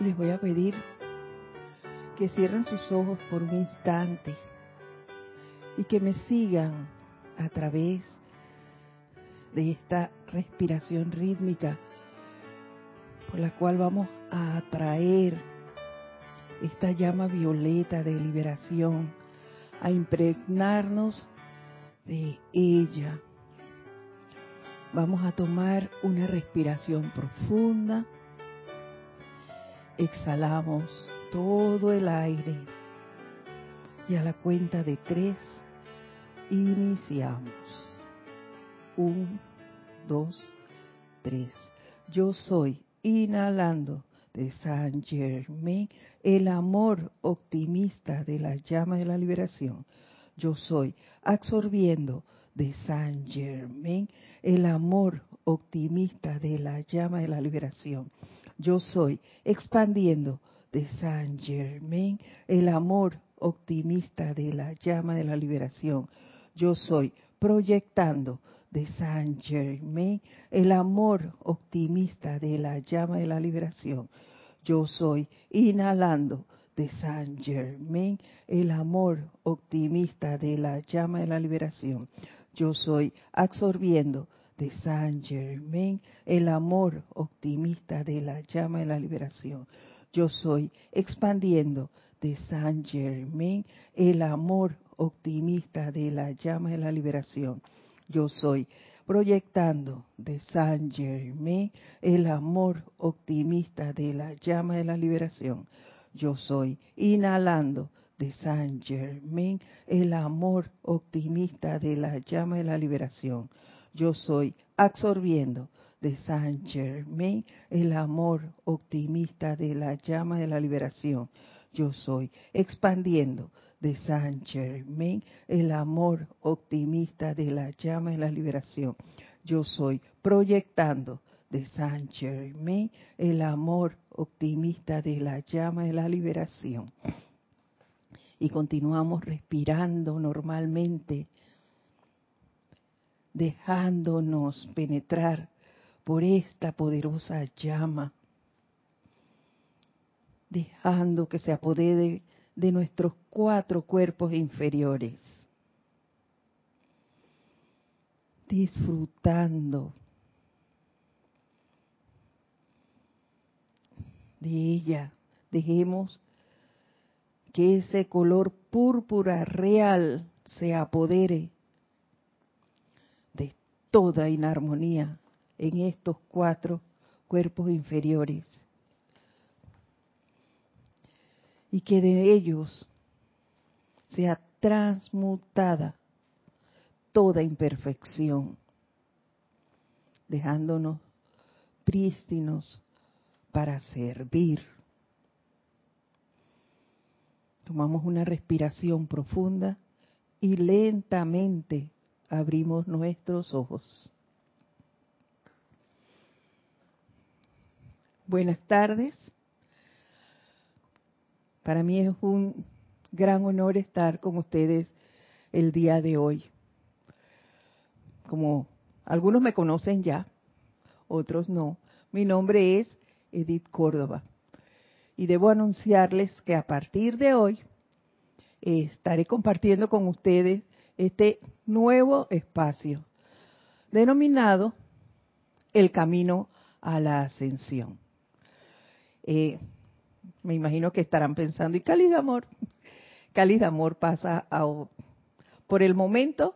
les voy a pedir que cierren sus ojos por un instante y que me sigan a través de esta respiración rítmica por la cual vamos a atraer esta llama violeta de liberación, a impregnarnos de ella. Vamos a tomar una respiración profunda. Exhalamos todo el aire y a la cuenta de tres iniciamos. Un, dos, tres. Yo soy inhalando de San Germain el amor optimista de la llama de la liberación. Yo soy absorbiendo de San Germain el amor optimista de la llama de la liberación. Yo soy expandiendo de San Germain el amor optimista de la llama de la liberación. Yo soy proyectando de San Germain el amor optimista de la llama de la liberación. Yo soy inhalando de San Germain el amor optimista de la llama de la liberación. Yo soy absorbiendo de San Germain el amor optimista de la llama de la liberación. Yo soy expandiendo de San Germain el amor optimista de la llama de la liberación. Yo soy proyectando de San Germain el amor optimista de la llama de la liberación. Yo soy inhalando de San Germain el amor optimista de la llama de la liberación. Yo soy absorbiendo de San Germain el amor optimista de la llama de la liberación. Yo soy expandiendo de San Germain, el amor optimista de la llama de la liberación. Yo soy proyectando de San Germain el amor optimista de la llama de la liberación. Y continuamos respirando normalmente, dejándonos penetrar por esta poderosa llama, dejando que se apodere de nuestros cuatro cuerpos inferiores. Disfrutando de ella. Dejemos que ese color púrpura real se apodere de toda inarmonía en estos cuatro cuerpos inferiores y que de ellos sea transmutada toda imperfección, dejándonos prístinos para servir. Tomamos una respiración profunda y lentamente abrimos nuestros ojos. Buenas tardes. Para mí es un gran honor estar con ustedes el día de hoy. Como algunos me conocen ya, otros no. Mi nombre es Edith Córdoba. Y debo anunciarles que a partir de hoy estaré compartiendo con ustedes este nuevo espacio denominado El Camino a la Ascensión. Eh, me imagino que estarán pensando, ¿y Cáliz Amor? Cáliz Amor pasa a, por el momento,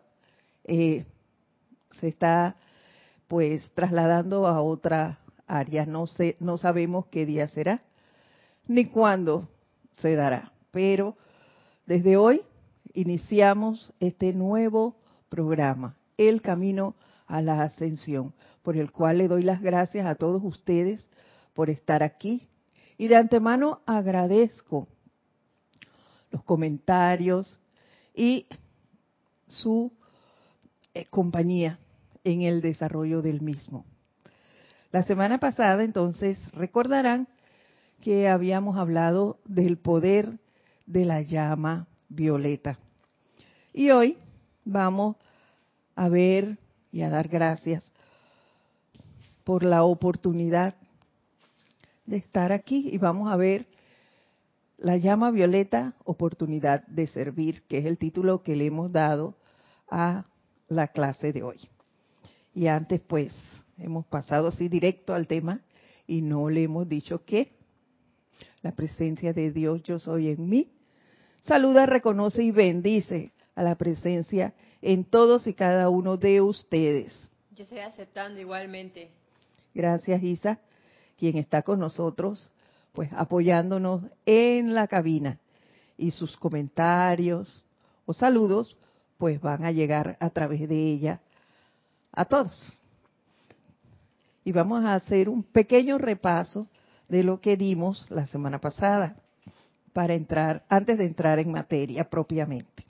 eh, se está pues trasladando a otra área, no, sé, no sabemos qué día será, ni cuándo se dará, pero desde hoy iniciamos este nuevo programa, El Camino a la Ascensión, por el cual le doy las gracias a todos ustedes por estar aquí y de antemano agradezco los comentarios y su eh, compañía en el desarrollo del mismo. La semana pasada, entonces, recordarán que habíamos hablado del poder de la llama violeta. Y hoy vamos a ver y a dar gracias por la oportunidad de estar aquí y vamos a ver la llama violeta, oportunidad de servir, que es el título que le hemos dado a la clase de hoy. Y antes pues hemos pasado así directo al tema y no le hemos dicho que la presencia de Dios yo soy en mí. Saluda, reconoce y bendice a la presencia en todos y cada uno de ustedes. Yo estoy aceptando igualmente. Gracias, Isa, quien está con nosotros, pues apoyándonos en la cabina. Y sus comentarios o saludos, pues van a llegar a través de ella a todos. Y vamos a hacer un pequeño repaso de lo que dimos la semana pasada para entrar, antes de entrar en materia propiamente.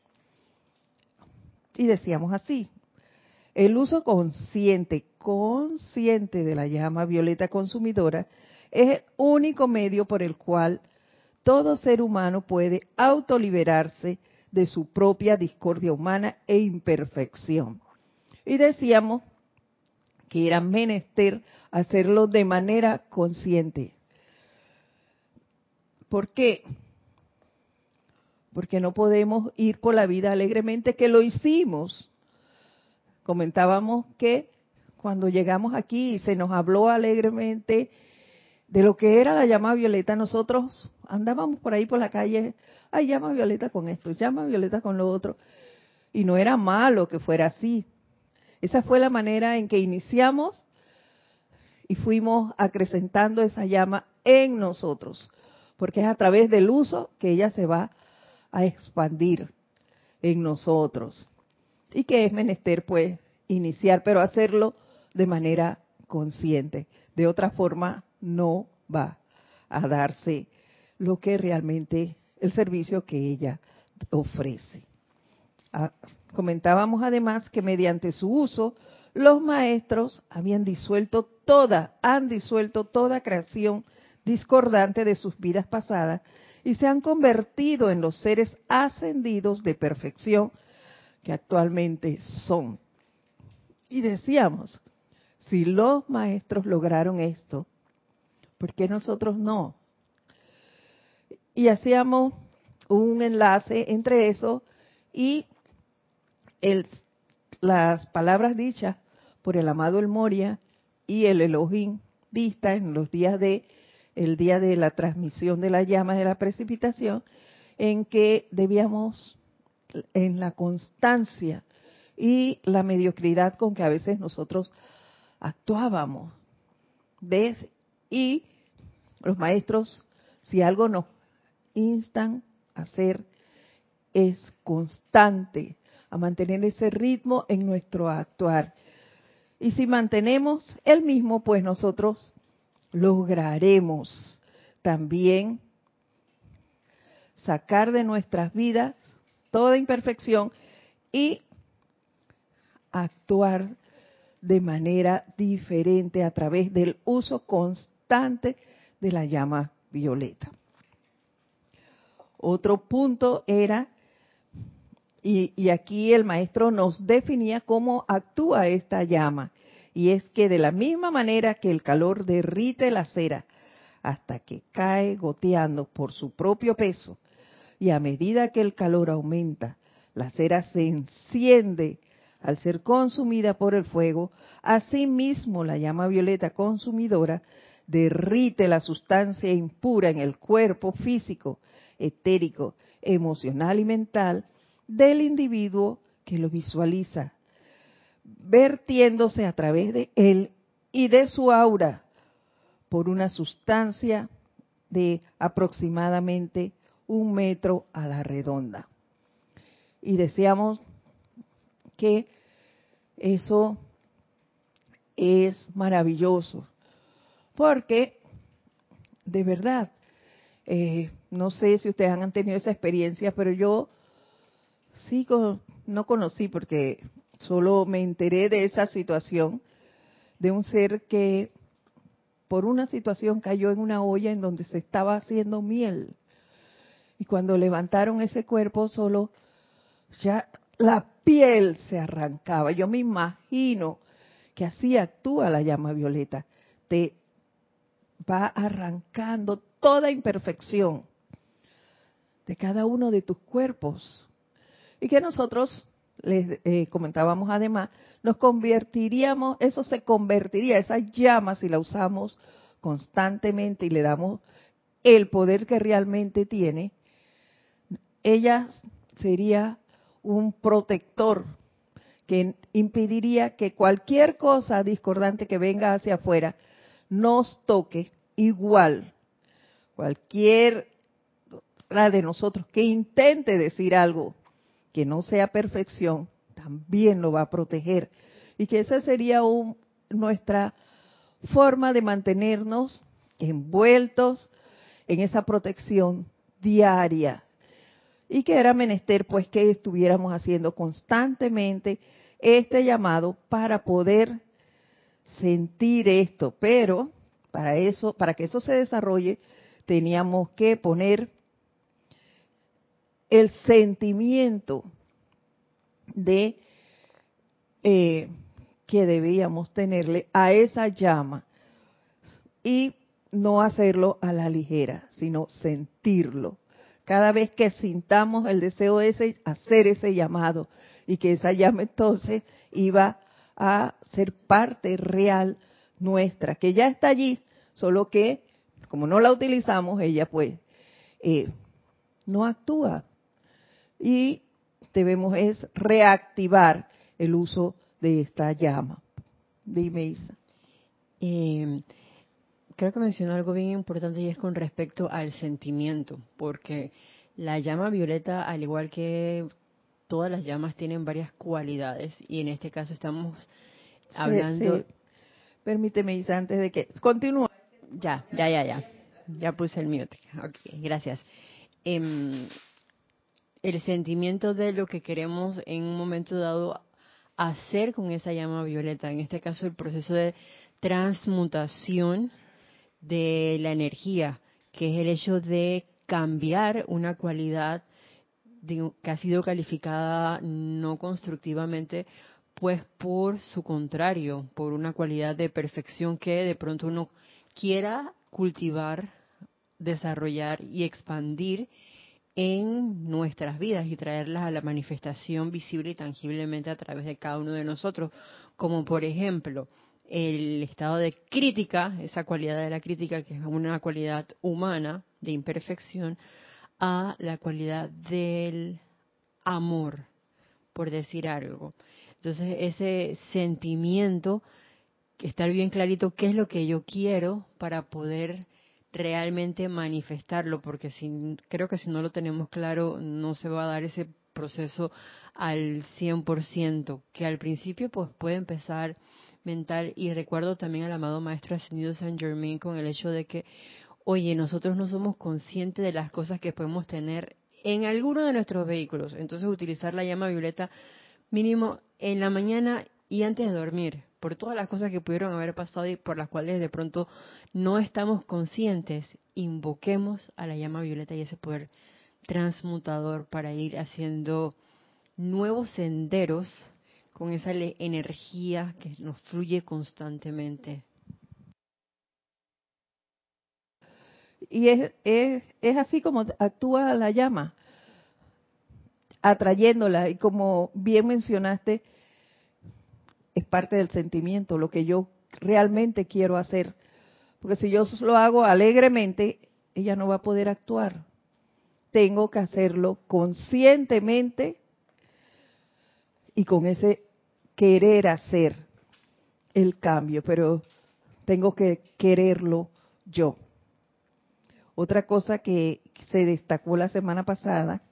Y decíamos así, el uso consciente, consciente de la llama violeta consumidora es el único medio por el cual todo ser humano puede autoliberarse de su propia discordia humana e imperfección. Y decíamos que era menester hacerlo de manera consciente. ¿Por qué? Porque no podemos ir por la vida alegremente, que lo hicimos. Comentábamos que cuando llegamos aquí y se nos habló alegremente de lo que era la llama violeta, nosotros andábamos por ahí por la calle, ay, llama violeta con esto, llama violeta con lo otro. Y no era malo que fuera así. Esa fue la manera en que iniciamos y fuimos acrecentando esa llama en nosotros porque es a través del uso que ella se va a expandir en nosotros. Y que es menester, pues, iniciar, pero hacerlo de manera consciente. De otra forma, no va a darse lo que realmente, el servicio que ella ofrece. Ah, comentábamos además que mediante su uso, los maestros habían disuelto toda, han disuelto toda creación discordante de sus vidas pasadas y se han convertido en los seres ascendidos de perfección que actualmente son. Y decíamos, si los maestros lograron esto, ¿por qué nosotros no? Y hacíamos un enlace entre eso y el, las palabras dichas por el amado El Moria y el Elohim vista en los días de el día de la transmisión de la llama de la precipitación, en que debíamos, en la constancia y la mediocridad con que a veces nosotros actuábamos, ¿ves? Y los maestros, si algo nos instan a hacer, es constante, a mantener ese ritmo en nuestro actuar. Y si mantenemos el mismo, pues nosotros lograremos también sacar de nuestras vidas toda imperfección y actuar de manera diferente a través del uso constante de la llama violeta. Otro punto era, y, aquí el maestro nos definía cómo actúa esta llama, y es que de la misma manera que el calor derrite la cera hasta que cae goteando por su propio peso, y a medida que el calor aumenta, la cera se enciende al ser consumida por el fuego, asimismo la llama violeta consumidora derrite la sustancia impura en el cuerpo físico, etérico, emocional y mental del individuo que lo visualiza vertiéndose a través de él y de su aura por una sustancia de aproximadamente un metro a la redonda. Y decíamos que eso es maravilloso, porque de verdad, eh, no sé si ustedes han tenido esa experiencia, pero yo sí no conocí porque Solo me enteré de esa situación de un ser que por una situación cayó en una olla en donde se estaba haciendo miel. Y cuando levantaron ese cuerpo, solo ya la piel se arrancaba. Yo me imagino que así actúa la llama violeta. Te va arrancando toda imperfección de cada uno de tus cuerpos. Y que nosotros, les eh, comentábamos además, nos convertiríamos, eso se convertiría, esa llama, si la usamos constantemente y le damos el poder que realmente tiene, ella sería un protector que impediría que cualquier cosa discordante que venga hacia afuera nos toque igual. Cualquier de nosotros que intente decir algo que no sea perfección, también lo va a proteger. Y que esa sería nuestra forma de mantenernos envueltos en esa protección diaria. Y que era menester pues que estuviéramos haciendo constantemente este llamado para poder sentir esto. Pero para eso, para que eso se desarrolle, teníamos que poner el sentimiento de eh, que debíamos tenerle a esa llama y no hacerlo a la ligera, sino sentirlo. Cada vez que sintamos el deseo ese, hacer ese llamado y que esa llama entonces iba a ser parte real nuestra, que ya está allí, solo que como no la utilizamos, ella pues eh, no actúa. Y debemos es reactivar el uso de esta llama. Dime, Isa. Eh, creo que mencionó algo bien importante y es con respecto al sentimiento, porque la llama violeta, al igual que todas las llamas, tienen varias cualidades y en este caso estamos hablando... Permíteme, Isa, antes de que... Continúa. Ya, ya, ya, ya. Ya puse el mute. Ok, gracias. Em, el sentimiento de lo que queremos en un momento dado hacer con esa llama violeta, en este caso el proceso de transmutación de la energía, que es el hecho de cambiar una cualidad que ha sido calificada no constructivamente, pues por su contrario, por una cualidad de perfección que de pronto uno quiera cultivar, desarrollar y expandir en nuestras vidas y traerlas a la manifestación visible y tangiblemente a través de cada uno de nosotros, como por ejemplo el estado de crítica, esa cualidad de la crítica que es una cualidad humana de imperfección, a la cualidad del amor, por decir algo. Entonces ese sentimiento, estar bien clarito qué es lo que yo quiero para poder realmente manifestarlo, porque si, creo que si no lo tenemos claro, no se va a dar ese proceso al 100%, que al principio pues puede empezar mental. Y recuerdo también al amado Maestro Ascendido San Germain con el hecho de que, oye, nosotros no somos conscientes de las cosas que podemos tener en alguno de nuestros vehículos, entonces utilizar la llama violeta mínimo en la mañana y antes de dormir, por todas las cosas que pudieron haber pasado y por las cuales de pronto no estamos conscientes, invoquemos a la llama violeta y ese poder transmutador para ir haciendo nuevos senderos con esa energía que nos fluye constantemente. Y es, así como actúa la llama, atrayéndola. Y como bien mencionaste, es parte del sentimiento, lo que yo realmente quiero hacer. Porque si yo lo hago alegremente, ella no va a poder actuar. Tengo que hacerlo conscientemente y con ese querer hacer el cambio, pero tengo que quererlo yo. Otra cosa que se destacó la semana pasada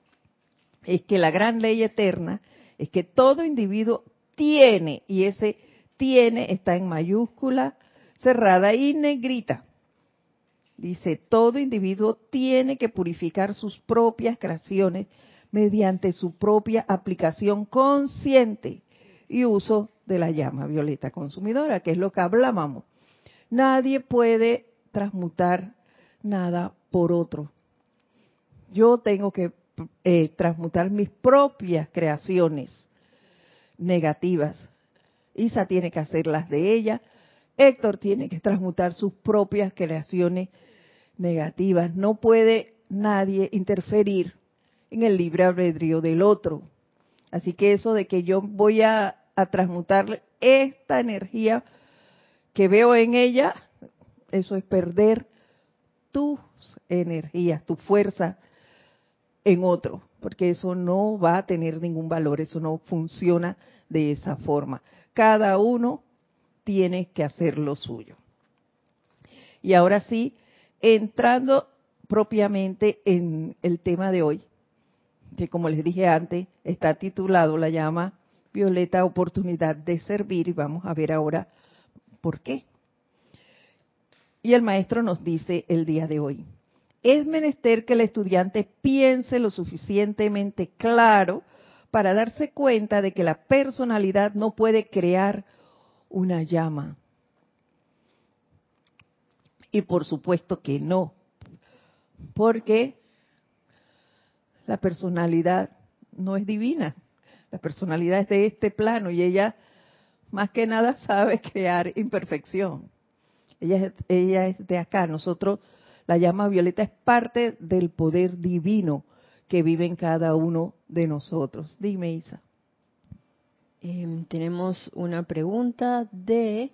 es que la gran ley eterna es que todo individuo tiene, y ese tiene está en mayúscula cerrada y negrita. Dice, todo individuo tiene que purificar sus propias creaciones mediante su propia aplicación consciente y uso de la llama violeta consumidora, que es lo que hablábamos. Nadie puede transmutar nada por otro. Yo tengo que eh, transmutar mis propias creaciones negativas. Isa tiene que hacer las de ella Héctor tiene que transmutar sus propias creaciones negativas. No puede nadie interferir en el libre albedrío del otro. Así que eso de que yo voy a, a transmutar esta energía que veo en ella, eso es perder tus energías, tu fuerza en otro, porque eso no va a tener ningún valor, eso no funciona de esa forma. Cada uno tiene que hacer lo suyo. Y ahora sí, entrando propiamente en el tema de hoy, que como les dije antes, está titulado La llama violeta oportunidad de servir y vamos a ver ahora por qué. Y el maestro nos dice el día de hoy, es menester que el estudiante piense lo suficientemente claro para darse cuenta de que la personalidad no puede crear una llama. Y por supuesto que no, porque la personalidad no es divina, la personalidad es de este plano y ella más que nada sabe crear imperfección. Ella es, de acá, nosotros, la llama violeta es parte del poder divino que vive en cada uno de nosotros. Dime, Isa. Em, tenemos una pregunta de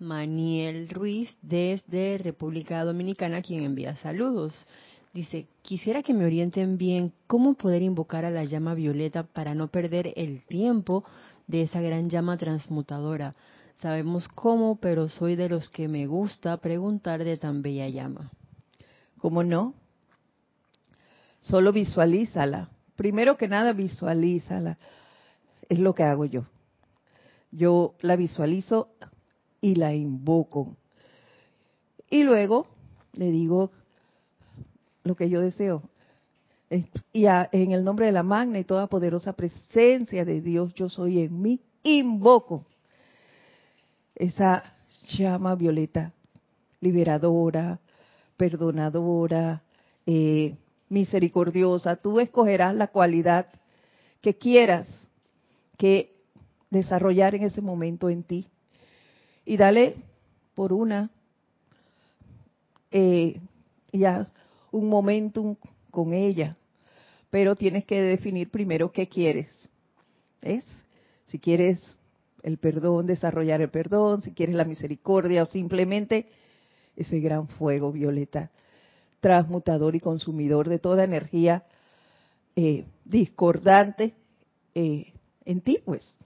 Maniel Ruiz desde República Dominicana, quien envía saludos. Dice, quisiera que me orienten bien cómo poder invocar a la llama violeta para no perder el tiempo de esa gran llama transmutadora. Sabemos cómo, pero soy de los que me gusta preguntar de tan bella llama. ¿Cómo no? Solo visualízala. Primero que nada, visualízala. Es lo que hago yo. Yo la visualizo y la invoco. Y luego le digo lo que yo deseo. Y en el nombre de la magna y toda poderosa presencia de Dios, yo soy en mí, invoco esa llama violeta, liberadora, perdonadora, eh, misericordiosa. Tú escogerás la cualidad que quieras que desarrollar en ese momento en ti. Y dale por una eh, ya un momentum con ella, pero tienes que definir primero qué quieres. ¿Es? Si quieres el perdón, desarrollar el perdón, si quieres la misericordia o simplemente ese gran fuego violeta, transmutador y consumidor de toda energía eh, discordante eh, en ti, pues.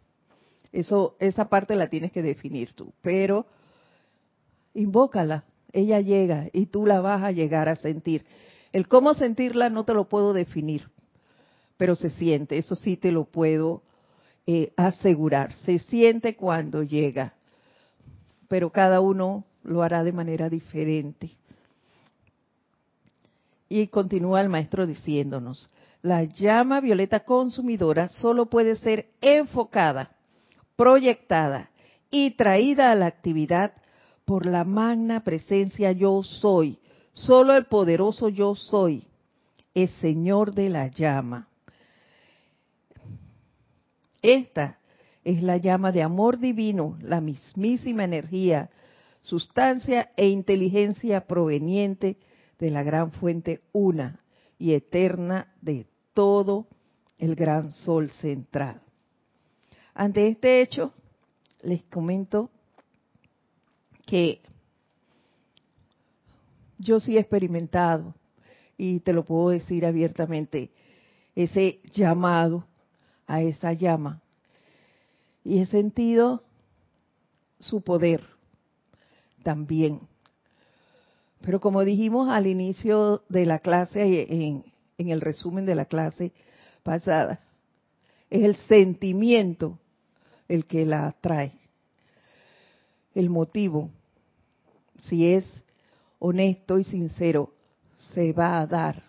Eso, esa parte la tienes que definir tú, pero invócala, ella llega y tú la vas a llegar a sentir. El cómo sentirla no te lo puedo definir, pero se siente, eso sí te lo puedo eh, asegurar. Se siente cuando llega, pero cada uno lo hará de manera diferente. Y continúa el maestro diciéndonos, la llama violeta consumidora solo puede ser enfocada, proyectada y traída a la actividad por la magna presencia yo soy. Solo el poderoso yo soy es Señor de la llama. Esta es la llama de amor divino, la mismísima energía, sustancia e inteligencia proveniente de la gran fuente una y eterna de todo el gran sol central. Ante este hecho, les comento que yo sí he experimentado, y te lo puedo decir abiertamente, ese llamado a esa llama. Y he sentido su poder también. Pero como dijimos al inicio de la clase, en, en el resumen de la clase pasada, es el sentimiento el que la atrae. El motivo, si es honesto y sincero, se va a dar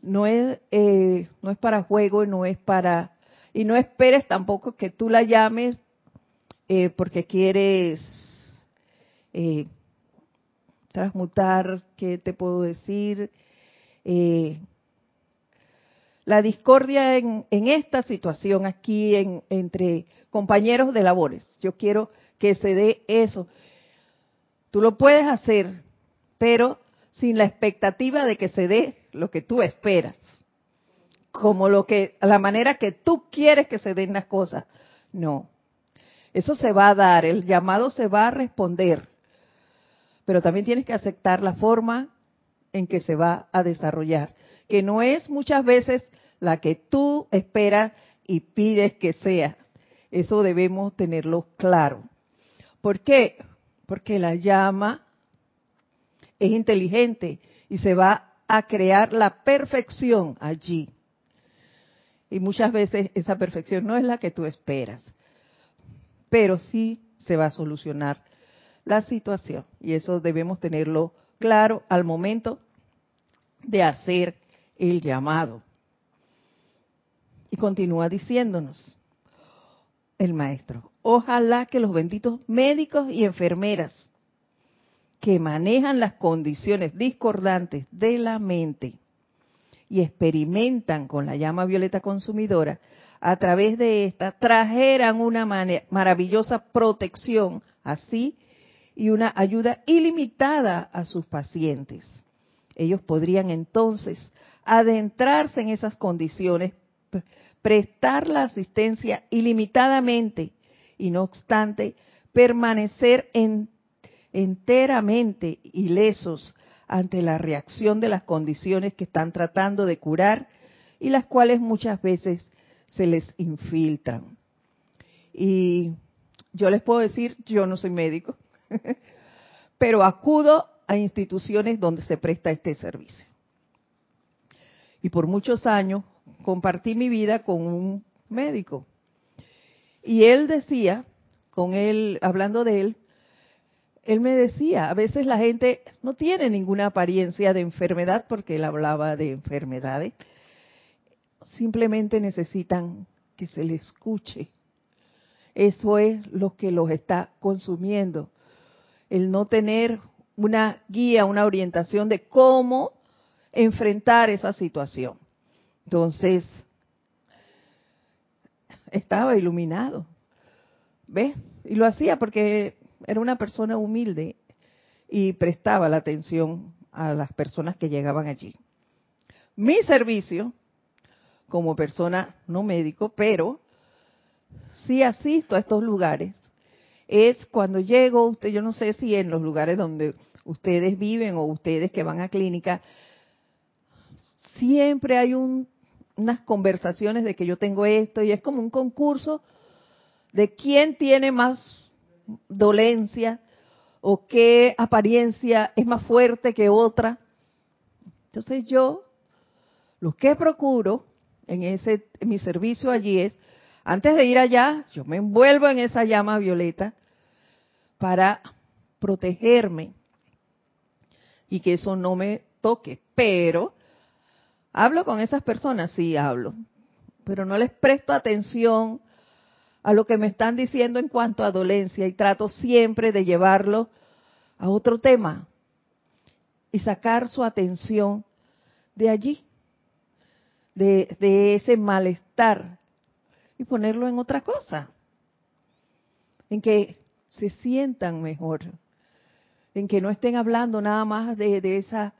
no es, eh, no es para juego, no es para... Y no esperes tampoco que tú la llames eh, porque quieres eh, transmutar, ¿qué te puedo decir? la discordia en, en, esta situación aquí en, entre compañeros de labores. Yo quiero que se dé eso. Tú lo puedes hacer, pero sin la expectativa de que se dé lo que tú esperas. Como lo que, la manera que tú quieres que se den las cosas. No. Eso se va a dar, el llamado se va a responder. Pero también tienes que aceptar la forma en que se va a desarrollar, que no es muchas veces la que tú esperas y pides que sea. Eso debemos tenerlo claro. ¿Por qué? Porque la llama es inteligente y se va a crear la perfección allí. Y muchas veces esa perfección no es la que tú esperas, pero sí se va a solucionar la situación. Y eso debemos tenerlo claro al momento de hacer el llamado. Y continúa diciéndonos el maestro, ojalá que los benditos médicos y enfermeras que manejan las condiciones discordantes de la mente y experimentan con la llama violeta consumidora, a través de esta trajeran una maravillosa protección así y una ayuda ilimitada a sus pacientes. Ellos podrían entonces adentrarse en esas condiciones, prestar la asistencia ilimitadamente y no obstante permanecer en enteramente ilesos ante la reacción de las condiciones que están tratando de curar y las cuales muchas veces se les infiltran. Y yo les puedo decir, yo no soy médico, pero acudo a instituciones donde se presta este servicio. Y por muchos años compartí mi vida con un médico. Y él decía, con él, hablando de él, él me decía, a veces la gente no tiene ninguna apariencia de enfermedad porque él hablaba de enfermedades, simplemente necesitan que se le escuche. Eso es lo que los está consumiendo. El no tener una guía, una orientación de cómo enfrentar esa situación. Entonces, estaba iluminado. ¿Ves? Y lo hacía porque era una persona humilde y prestaba la atención a las personas que llegaban allí. Mi servicio, como persona no médico, pero sí asisto a estos lugares, es cuando llego, usted, yo no sé si en los lugares donde ustedes viven o ustedes que van a clínica, siempre hay unas conversaciones de que yo tengo esto y es como un concurso de quién tiene más dolencia o qué apariencia es más fuerte que otra. Entonces yo lo que procuro en ese en mi servicio allí es antes de ir allá, yo me envuelvo en esa llama violeta para protegerme y que eso no me toque, pero hablo con esas personas, sí hablo, pero no les presto atención a lo que me están diciendo en cuanto a dolencia y trato siempre de llevarlo a otro tema y sacar su atención de allí, de, de ese malestar y ponerlo en otra cosa, en que se sientan mejor, en que no estén hablando nada más de, esa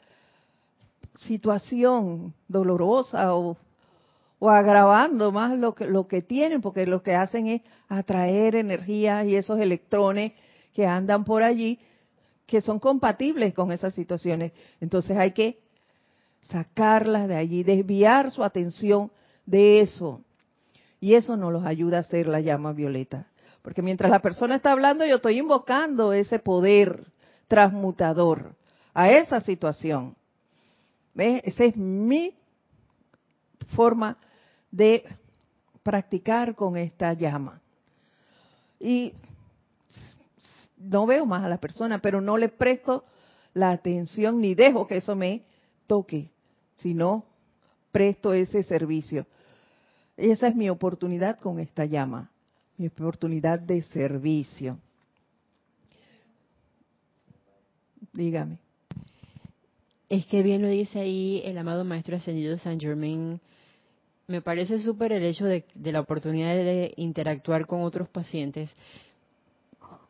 situación dolorosa o o agravando más lo que, lo que tienen, porque lo que hacen es atraer energía y esos electrones que andan por allí, que son compatibles con esas situaciones. Entonces hay que sacarlas de allí, desviar su atención de eso. Y eso nos los ayuda a hacer la llama violeta. Porque mientras la persona está hablando, yo estoy invocando ese poder transmutador a esa situación. ¿Ves? Esa es mi forma de practicar con esta llama. Y no veo más a la persona, pero no le presto la atención ni dejo que eso me toque, sino presto ese servicio. Esa es mi oportunidad con esta llama, mi oportunidad de servicio. Dígame. Es que bien lo dice ahí el amado Maestro Ascendido San Germain me parece súper el hecho de, la oportunidad de interactuar con otros pacientes,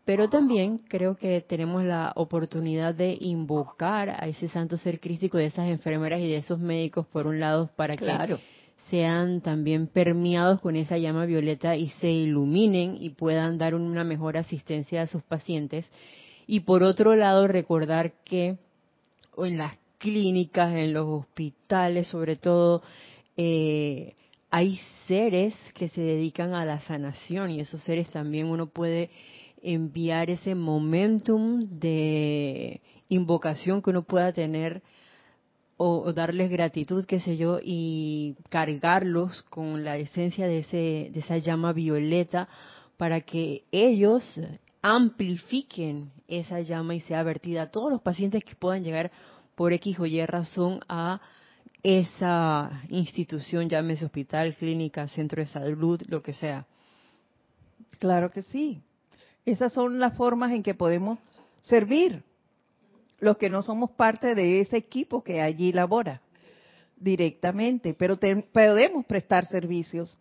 pero también creo que tenemos la oportunidad de invocar a ese santo ser crístico de esas enfermeras y de esos médicos, por un lado, para que sean también permeados con esa llama violeta y se iluminen y puedan dar una mejor asistencia a sus pacientes. Y por otro lado, recordar que en las clínicas, en los hospitales, sobre todo, eh, hay seres que se dedican a la sanación y esos seres también uno puede enviar ese momentum de invocación que uno pueda tener o, darles gratitud, qué sé yo, y cargarlos con la esencia de, ese, de esa llama violeta para que ellos amplifiquen esa llama y sea vertida a todos los pacientes que puedan llegar por X o Y razón a esa institución, llámese hospital, clínica, centro de salud, lo que sea. Claro que sí. Esas son las formas en que podemos servir los que no somos parte de ese equipo que allí labora directamente, pero podemos prestar servicios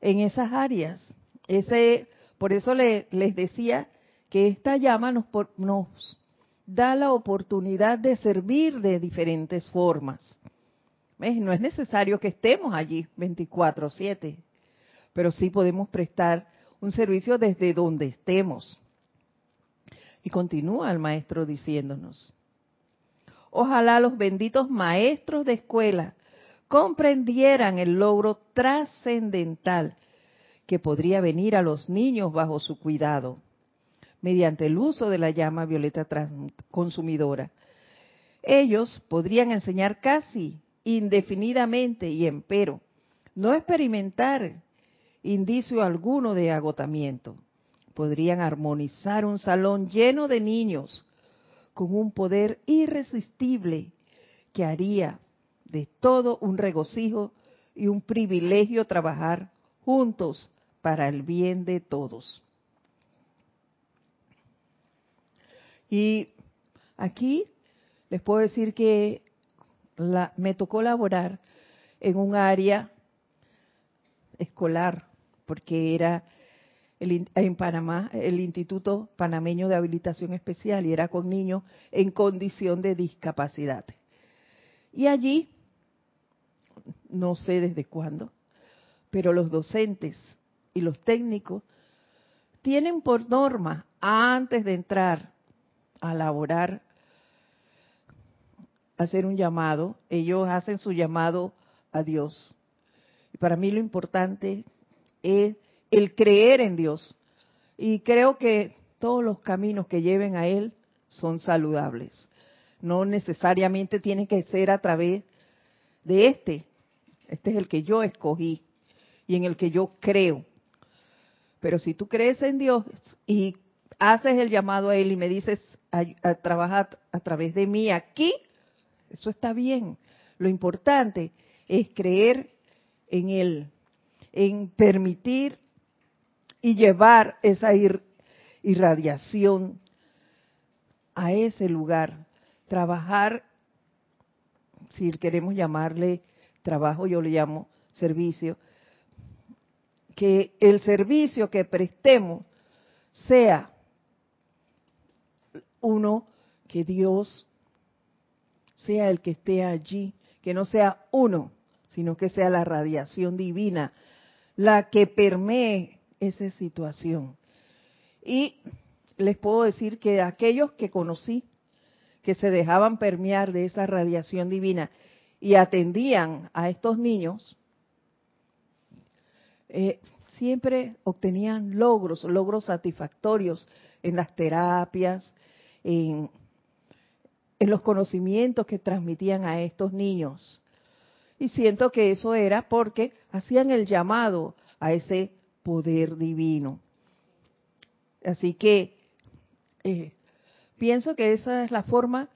en esas áreas. Ese, por eso les decía que esta llama nos, nos da la oportunidad de servir de diferentes formas. No es necesario que estemos allí 24/7, pero sí podemos prestar un servicio desde donde estemos. Y continúa el maestro diciéndonos, ojalá los benditos maestros de escuela comprendieran el logro trascendental que podría venir a los niños bajo su cuidado, mediante el uso de la llama violeta consumidora. Ellos podrían enseñar casi indefinidamente y empero no experimentar indicio alguno de agotamiento. Podrían armonizar un salón lleno de niños con un poder irresistible que haría de todo un regocijo y un privilegio trabajar juntos para el bien de todos. Y aquí les puedo decir que me tocó laborar en un área escolar, porque era en Panamá el Instituto Panameño de Habilitación Especial y era con niños en condición de discapacidad. Y allí, no sé desde cuándo, pero los docentes y los técnicos tienen por norma, antes de entrar a laborar hacer un llamado, ellos hacen su llamado a Dios. Y para mí lo importante es el creer en Dios. Y creo que todos los caminos que lleven a Él son saludables. No necesariamente tiene que ser a través de este. Este es el que yo escogí y en el que yo creo. Pero si tú crees en Dios y haces el llamado a Él y me dices, a, trabajar a través de mí aquí, eso está bien. Lo importante es creer en Él, en permitir y llevar esa irradiación a ese lugar. Trabajar, si queremos llamarle trabajo, yo le llamo servicio, que el servicio que prestemos sea uno que Dios sea el que esté allí, que no sea uno, sino que sea la radiación divina la que permee esa situación. Y les puedo decir que aquellos que conocí, que se dejaban permear de esa radiación divina y atendían a estos niños, eh, siempre obtenían logros, logros satisfactorios en las terapias, en en los conocimientos que transmitían a estos niños. Y siento que eso era porque hacían el llamado a ese poder divino. Así que eh, pienso que esa es la forma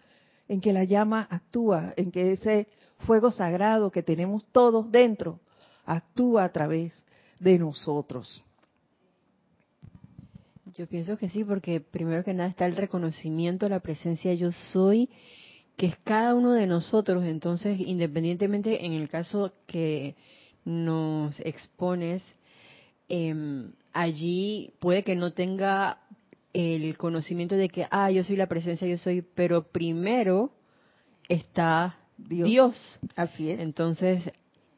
en que la llama actúa, en que ese fuego sagrado que tenemos todos dentro actúa a través de nosotros. Yo pienso que sí, porque primero que nada está el reconocimiento, la presencia yo soy, que es cada uno de nosotros. Entonces, independientemente en el caso que nos expones, em, allí puede que no tenga el conocimiento de que, ah, yo soy la presencia, yo soy, pero primero está Dios. Dios. Así es. Entonces,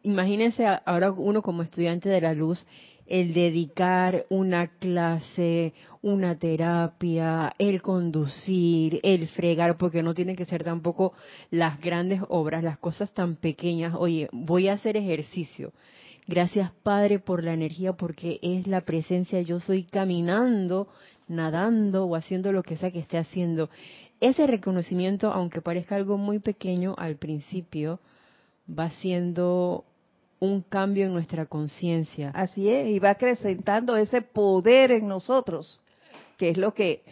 imagínense ahora uno como estudiante de la luz, el dedicar una clase, una terapia, el conducir, el fregar, porque no tienen que ser tampoco las grandes obras, las cosas tan pequeñas. Oye, voy a hacer ejercicio. Gracias Padre por la energía, porque es la presencia, yo soy caminando, nadando o haciendo lo que sea que esté haciendo. Ese reconocimiento, aunque parezca algo muy pequeño al principio, va siendo un cambio en nuestra conciencia. Así es, y va acrecentando ese poder en nosotros, que es lo que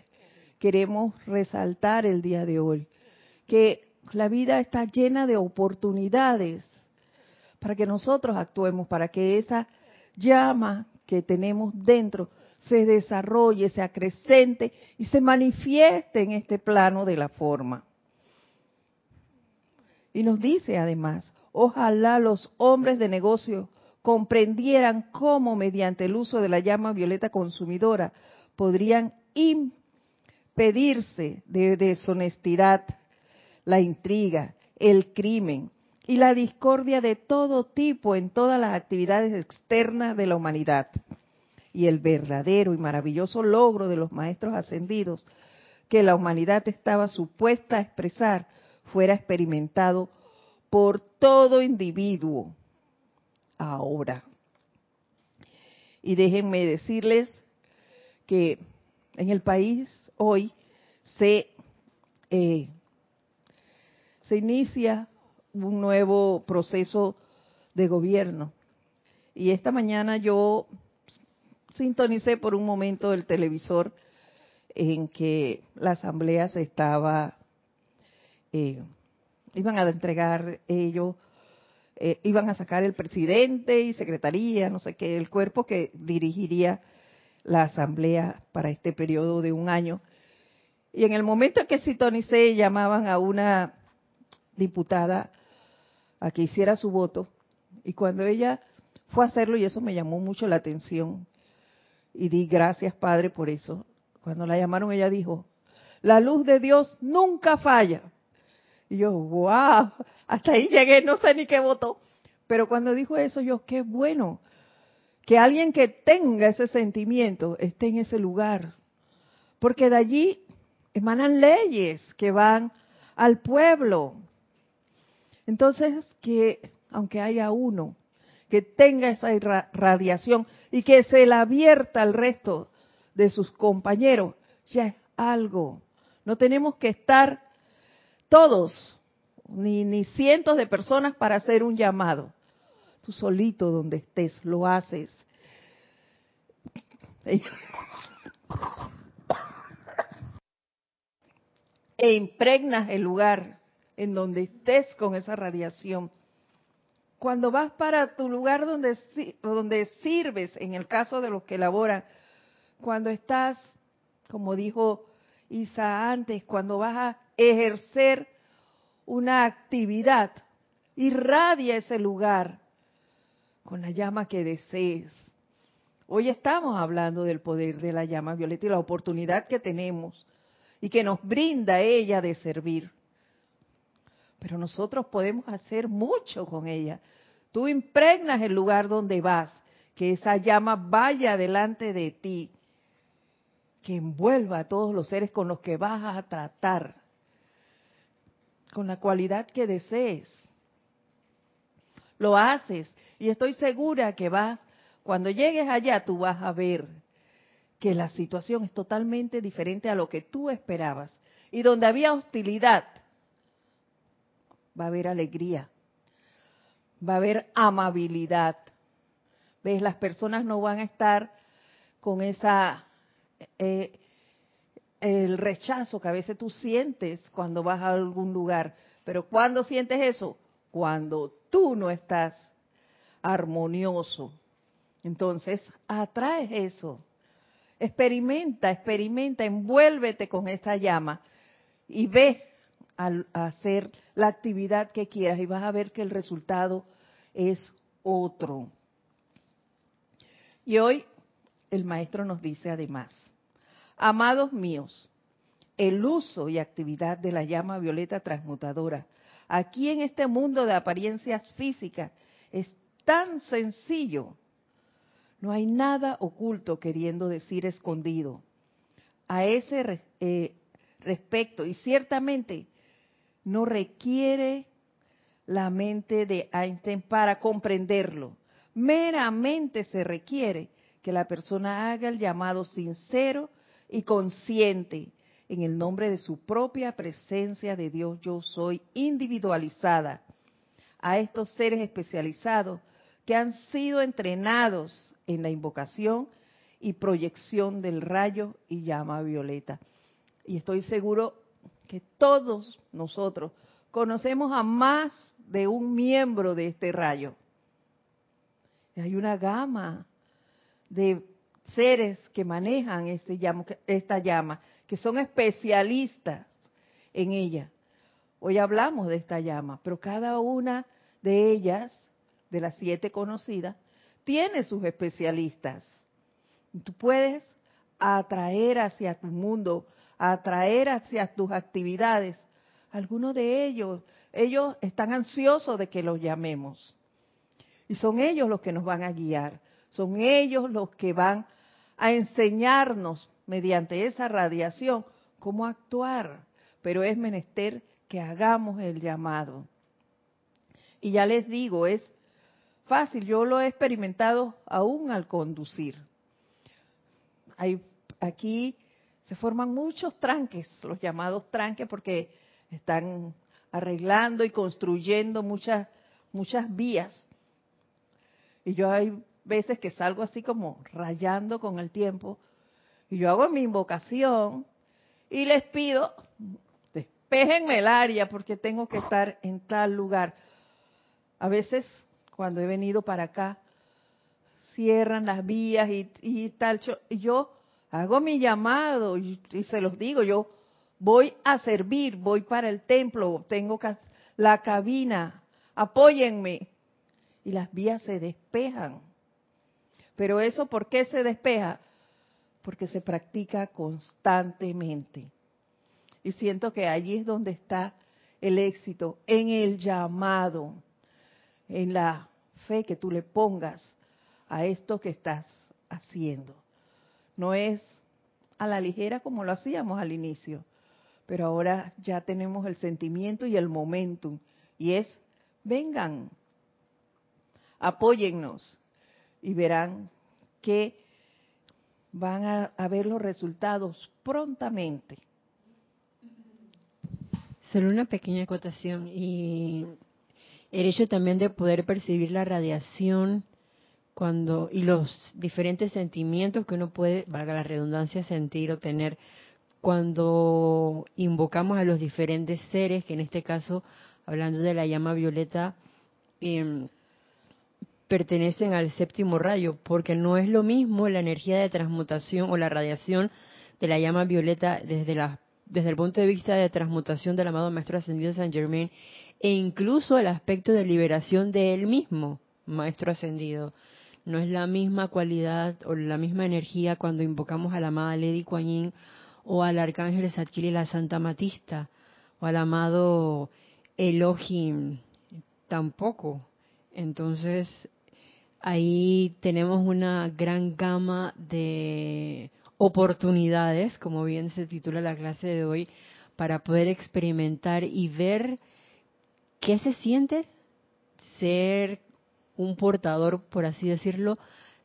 queremos resaltar el día de hoy. Que la vida está llena de oportunidades para que nosotros actuemos, para que esa llama que tenemos dentro se desarrolle, se acrecente y se manifieste en este plano de la forma. Y nos dice además, Ojalá los hombres de negocio comprendieran cómo mediante el uso de la llama violeta consumidora podrían impedirse de deshonestidad, la intriga, el crimen y la discordia de todo tipo en todas las actividades externas de la humanidad. Y el verdadero y maravilloso logro de los maestros ascendidos que la humanidad estaba supuesta a expresar fuera experimentado por todo individuo ahora. Y déjenme decirles que en el país hoy se, eh, se inicia un nuevo proceso de gobierno. Y esta mañana yo sintonicé por un momento el televisor en que la asamblea se estaba eh, iban a entregar ellos, eh, iban a sacar el presidente y secretaría, no sé qué, el cuerpo que dirigiría la asamblea para este periodo de un año. Y en el momento en que sintonicé, llamaban a una diputada a que hiciera su voto. Y cuando ella fue a hacerlo, y eso me llamó mucho la atención, y di gracias, Padre, por eso. Cuando la llamaron, ella dijo, la luz de Dios nunca falla. Y yo, wow, hasta ahí llegué, no sé ni qué votó. Pero cuando dijo eso, yo, qué bueno que alguien que tenga ese sentimiento esté en ese lugar. Porque de allí emanan leyes que van al pueblo. Entonces, que aunque haya uno que tenga esa radiación y que se la abierta al resto de sus compañeros, ya es algo. No tenemos que estar todos, ni, ni cientos de personas para hacer un llamado. Tú solito donde estés lo haces. E impregnas el lugar en donde estés con esa radiación. Cuando vas para tu lugar donde, donde sirves, en el caso de los que laboran, cuando estás, como dijo Isa antes, cuando vas a ejercer una actividad, irradia ese lugar con la llama que desees. Hoy estamos hablando del poder de la llama violeta y la oportunidad que tenemos y que nos brinda ella de servir. Pero nosotros podemos hacer mucho con ella. Tú impregnas el lugar donde vas, que esa llama vaya delante de ti, que envuelva a todos los seres con los que vas a tratar con la cualidad que desees. Lo haces y estoy segura que vas, cuando llegues allá tú vas a ver que la situación es totalmente diferente a lo que tú esperabas. Y donde había hostilidad, va a haber alegría, va a haber amabilidad. ¿Ves? Las personas no van a estar con esa eh, el rechazo que a veces tú sientes cuando vas a algún lugar. Pero ¿cuándo sientes eso? Cuando tú no estás armonioso. Entonces, atraes eso. Experimenta, experimenta, envuélvete con esta llama y ve a hacer la actividad que quieras y vas a ver que el resultado es otro. Y hoy el maestro nos dice además, Amados míos, el uso y actividad de la llama violeta transmutadora aquí en este mundo de apariencias físicas es tan sencillo. No hay nada oculto queriendo decir escondido. A ese eh, respecto, y ciertamente no requiere la mente de Einstein para comprenderlo. Meramente se requiere que la persona haga el llamado sincero y consciente en el nombre de su propia presencia de Dios yo soy individualizada a estos seres especializados que han sido entrenados en la invocación y proyección del rayo y llama violeta. Y estoy seguro que todos nosotros conocemos a más de un miembro de este rayo. Hay una gama de seres que manejan este esta llama, que son especialistas en ella. Hoy hablamos de esta llama, pero cada una de ellas, de las siete conocidas, tiene sus especialistas. Tú puedes atraer hacia tu mundo, atraer hacia tus actividades. Algunos de ellos, ellos están ansiosos de que los llamemos. Y son ellos los que nos van a guiar. Son ellos los que van a enseñarnos mediante esa radiación cómo actuar. Pero es menester que hagamos el llamado. Y ya les digo, es fácil, yo lo he experimentado aún al conducir. Hay, aquí se forman muchos tranques, los llamados tranques, porque están arreglando y construyendo muchas, muchas vías. Y yo hay veces que salgo así como rayando con el tiempo, y yo hago mi invocación y les pido, despejenme el área porque tengo que estar en tal lugar. A veces, cuando he venido para acá, cierran las vías y, y tal. Yo hago mi llamado y, se los digo, yo voy a servir, voy para el templo, tengo la cabina, apóyenme. Y las vías se despejan. Pero eso, ¿por qué se despeja? Porque se practica constantemente. Y siento que allí es donde está el éxito, en el llamado, en la fe que tú le pongas a esto que estás haciendo. No es a la ligera como lo hacíamos al inicio, pero ahora ya tenemos el sentimiento y el momentum. Y es, vengan, apóyennos y verán que van a, ver los resultados prontamente. Solo una pequeña acotación y el hecho también de poder percibir la radiación cuando y los diferentes sentimientos que uno puede, valga la redundancia, sentir o tener cuando invocamos a los diferentes seres, que en este caso, hablando de la llama violeta, em, pertenecen al séptimo rayo, porque no es lo mismo la energía de transmutación o la radiación de la llama violeta desde, el punto de vista de transmutación del amado Maestro Ascendido San Germain e incluso el aspecto de liberación de él mismo, Maestro Ascendido. No es la misma cualidad o la misma energía cuando invocamos a la amada Lady Kuan o al arcángel Zadkiel y la Santa Matista o al amado Elohim tampoco. Entonces, ahí tenemos una gran gama de oportunidades, como bien se titula la clase de hoy, para poder experimentar y ver qué se siente ser un portador, por así decirlo,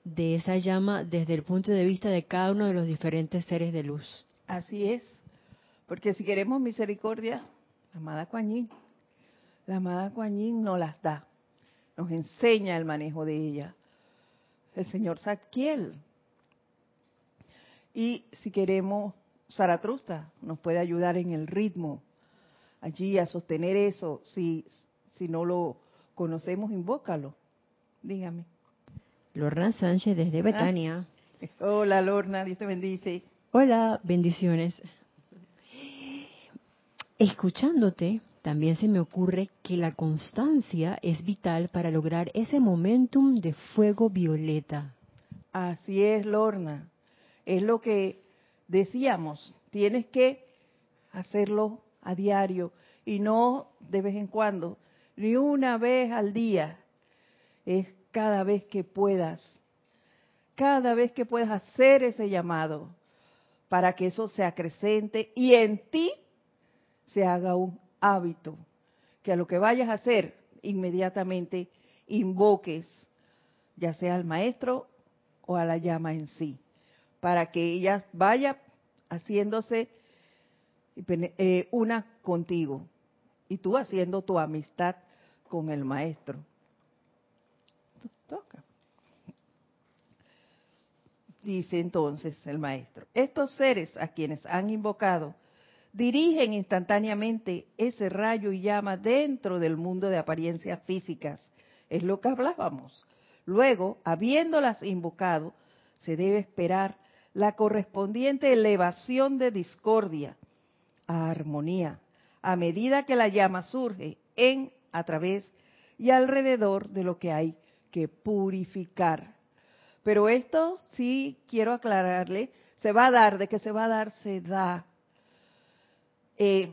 de esa llama desde el punto de vista de cada uno de los diferentes seres de luz. Así es, porque si queremos misericordia, la amada Kuan la amada Kuan nos las da, nos enseña el manejo de ella, el señor Zadkiel. Y si queremos, Zaratrusta nos puede ayudar en el ritmo, allí a sostener eso, si, si no lo conocemos, invócalo. Dígame. Lorna Sánchez desde Betania. Hola Lorna, Dios te bendice. Hola, bendiciones. Escuchándote, también se me ocurre que la constancia es vital para lograr ese momentum de fuego violeta. Así es, Lorna. Es lo que decíamos, tienes que hacerlo a diario y no de vez en cuando, ni una vez al día, es cada vez que puedas, cada vez que puedas hacer ese llamado para que eso se acrecente y en ti se haga un hábito, que a lo que vayas a hacer inmediatamente invoques, ya sea al maestro o a la llama en sí, para que ella vaya haciéndose eh, una contigo y tú haciendo tu amistad con el maestro. Toca. Dice entonces el maestro, estos seres a quienes han invocado dirigen instantáneamente ese rayo y llama dentro del mundo de apariencias físicas. Es lo que hablábamos. Luego, habiéndolas invocado, se debe esperar la correspondiente elevación de discordia a armonía, a medida que la llama surge en, a través y alrededor de lo que hay que purificar. Pero esto sí quiero aclararle, se va a dar, de que se va a dar, se da. Eh,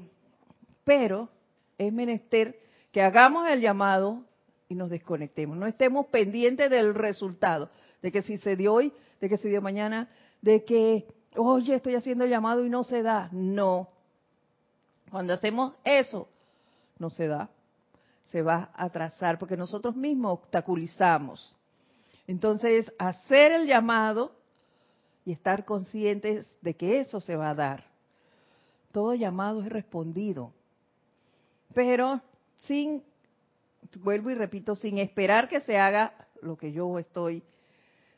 pero es menester que hagamos el llamado y nos desconectemos, no estemos pendientes del resultado, de que si se dio hoy, de que se dio mañana, de que, oye, estoy haciendo el llamado y no se da. No. Cuando hacemos eso, no se da. Se va a atrasar porque nosotros mismos obstaculizamos. Entonces, hacer el llamado y estar conscientes de que eso se va a dar. Todo llamado es respondido. Pero sin, vuelvo y repito, sin esperar que se haga lo que yo estoy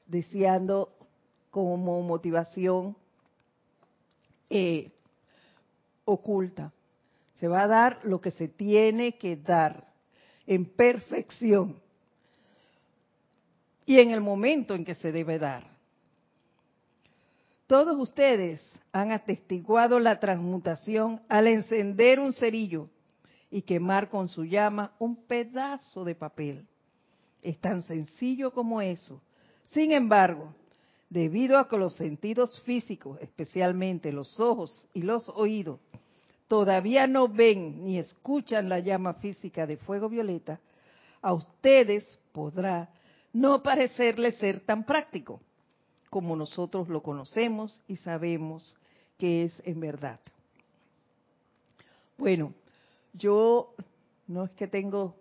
deseando como motivación eh, oculta. Se va a dar lo que se tiene que dar en perfección y en el momento en que se debe dar. Todos ustedes han atestiguado la transmutación al encender un cerillo y quemar con su llama un pedazo de papel. Es tan sencillo como eso. Sin embargo, debido a que los sentidos físicos, especialmente los ojos y los oídos, todavía no ven ni escuchan la llama física de fuego violeta, a ustedes podrá no parecerle ser tan práctico como nosotros lo conocemos y sabemos que es en verdad. Bueno, yo no es que tengo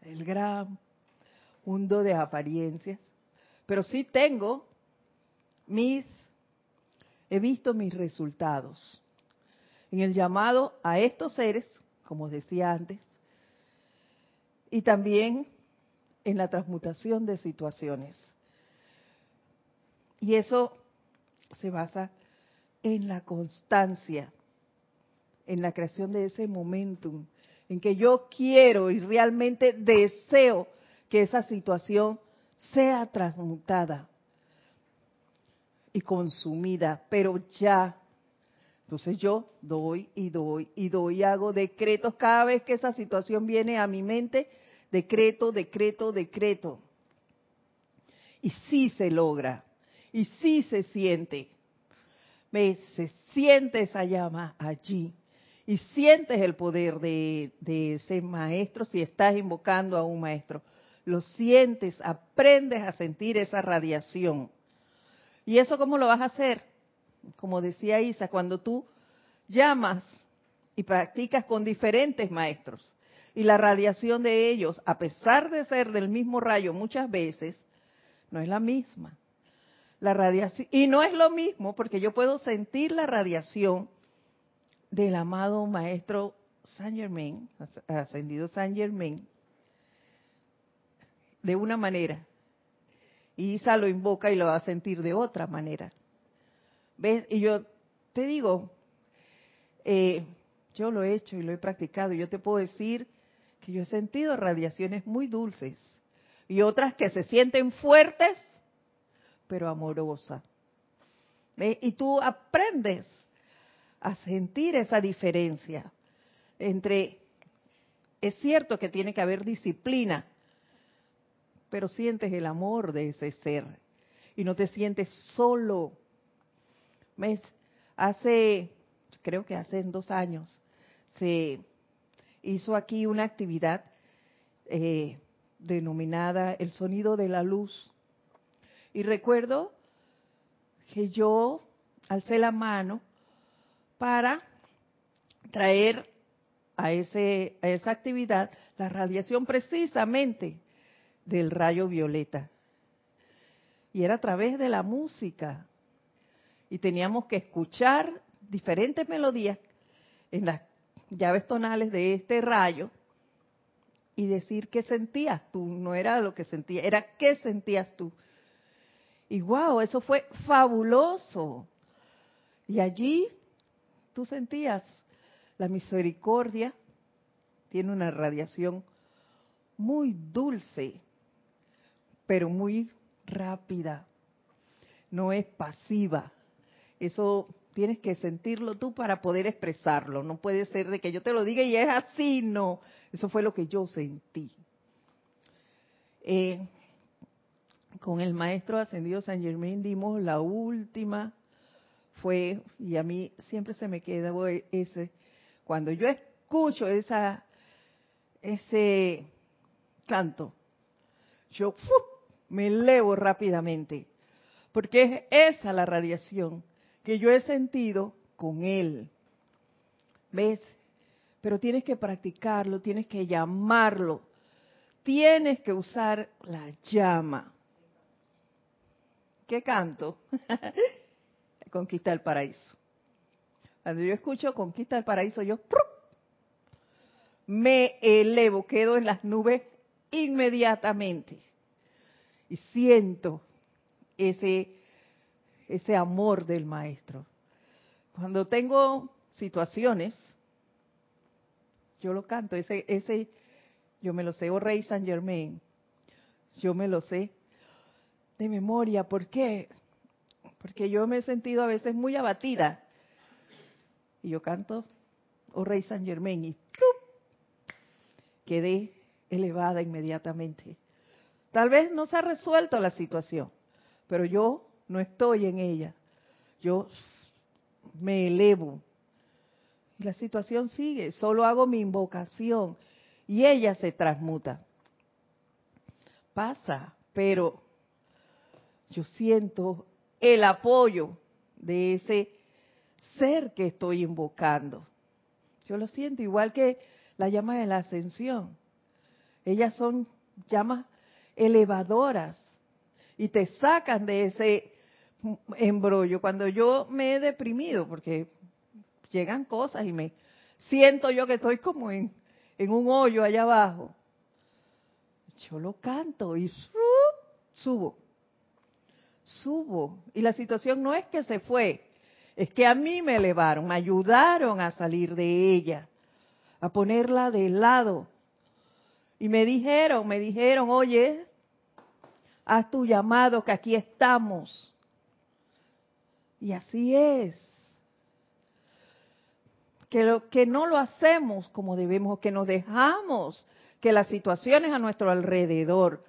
el gran mundo de apariencias, pero sí tengo mis, he visto mis resultados en el llamado a estos seres, como decía antes, y también en la transmutación de situaciones. Y eso se basa en la constancia, en la creación de ese momentum, en que yo quiero y realmente deseo que esa situación sea transmutada y consumida, pero ya. Entonces yo doy y doy y doy y hago decretos cada vez que esa situación viene a mi mente, decreto, decreto, decreto. Y sí se logra, y sí se siente. ¿Ves? Se siente esa llama allí. Y sientes el poder de, de ese maestro si estás invocando a un maestro. Lo sientes, aprendes a sentir esa radiación ¿Y eso cómo lo vas a hacer? Como decía Isa, cuando tú llamas y practicas con diferentes maestros y la radiación de ellos, a pesar de ser del mismo rayo muchas veces, no es la misma. La radiación y no es lo mismo porque yo puedo sentir la radiación del amado maestro Saint Germain, ascendido Saint Germain, de una manera y Isa lo invoca y lo va a sentir de otra manera. ¿Ves? Y yo te digo, eh, yo lo he hecho y lo he practicado. Y yo te puedo decir que yo he sentido radiaciones muy dulces y otras que se sienten fuertes, pero amorosas. Y tú aprendes a sentir esa diferencia entre, es cierto que tiene que haber disciplina, pero sientes el amor de ese ser y no te sientes solo. Hace, creo que hace dos años, se hizo aquí una actividad eh, denominada el sonido de la luz. Y recuerdo que yo alcé la mano para traer a, ese, a esa actividad la radiación precisamente del rayo violeta. Y era a través de la música. Y teníamos que escuchar diferentes melodías en las llaves tonales de este rayo y decir qué sentías tú. No era lo que sentía, era qué sentías tú. Y wow, eso fue fabuloso. Y allí tú sentías la misericordia, tiene una radiación muy dulce, pero muy rápida. No es pasiva. Eso tienes que sentirlo tú para poder expresarlo. No puede ser de que yo te lo diga y es así, no. Eso fue lo que yo sentí. Eh, con el maestro ascendido San Germain dimos la última, fue, y a mí siempre se me queda ese, cuando yo escucho esa, ese canto, yo me elevo rápidamente, porque es esa la radiación que yo he sentido con él. ¿Ves? Pero tienes que practicarlo, tienes que llamarlo, tienes que usar la llama. ¿Qué canto? Conquista el paraíso. Cuando yo escucho Conquista el paraíso, yo me elevo, quedo en las nubes inmediatamente y siento ese ese amor del maestro. Cuando tengo situaciones, yo lo canto, ese ese yo me lo sé, oh Rey San Germain. Yo me lo sé de memoria. ¿Por qué? Porque yo me he sentido a veces muy abatida. Y yo canto, oh Rey San Germain, y quedé elevada inmediatamente. Tal vez no se ha resuelto la situación, pero yo no estoy en ella. Yo me elevo. La situación sigue, solo hago mi invocación y ella se transmuta. Pasa, pero yo siento el apoyo de ese ser que estoy invocando. Yo lo siento igual que la llama de la ascensión. Ellas son llamas elevadoras y te sacan de ese embrollo. Cuando yo me he deprimido, porque llegan cosas y me siento yo que estoy como en, en un hoyo allá abajo, yo lo canto y subo subo. Y la situación no es que se fue, es que a mí me elevaron, me ayudaron a salir de ella, a ponerla de lado. Y me dijeron, me dijeron, oye, haz tu llamado que aquí estamos. Y así es. Que, lo, que no lo hacemos como debemos, que nos dejamos que las situaciones a nuestro alrededor